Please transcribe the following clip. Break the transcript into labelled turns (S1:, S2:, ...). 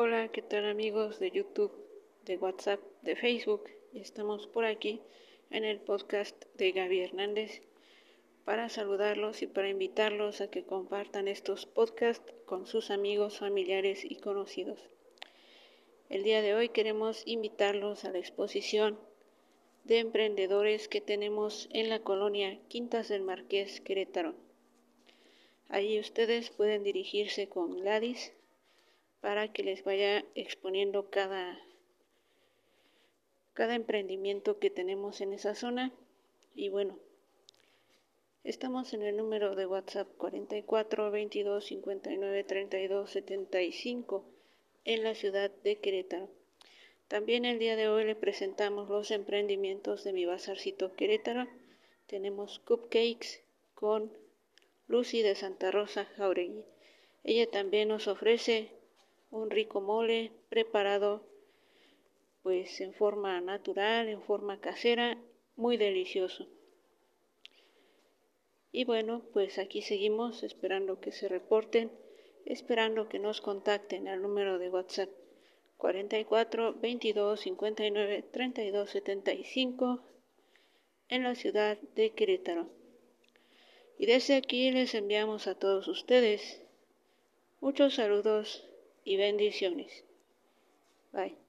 S1: Hola, ¿qué tal amigos de YouTube, de WhatsApp, de Facebook? Estamos por aquí en el podcast de Gaby Hernández para saludarlos y para invitarlos a que compartan estos podcasts con sus amigos, familiares y conocidos. El día de hoy queremos invitarlos a la exposición de emprendedores que tenemos en la colonia Quintas del Marqués Querétaro. Ahí ustedes pueden dirigirse con Gladys para que les vaya exponiendo cada, cada emprendimiento que tenemos en esa zona. Y bueno, estamos en el número de WhatsApp 44 22 59 32 75 en la ciudad de Querétaro. También el día de hoy le presentamos los emprendimientos de mi bazarcito Querétaro. Tenemos cupcakes con Lucy de Santa Rosa Jauregui. Ella también nos ofrece un rico mole preparado pues en forma natural, en forma casera, muy delicioso. Y bueno, pues aquí seguimos esperando que se reporten, esperando que nos contacten al número de WhatsApp 44 22 59 32 75 en la ciudad de Querétaro. Y desde aquí les enviamos a todos ustedes muchos saludos y bendiciones. Bye.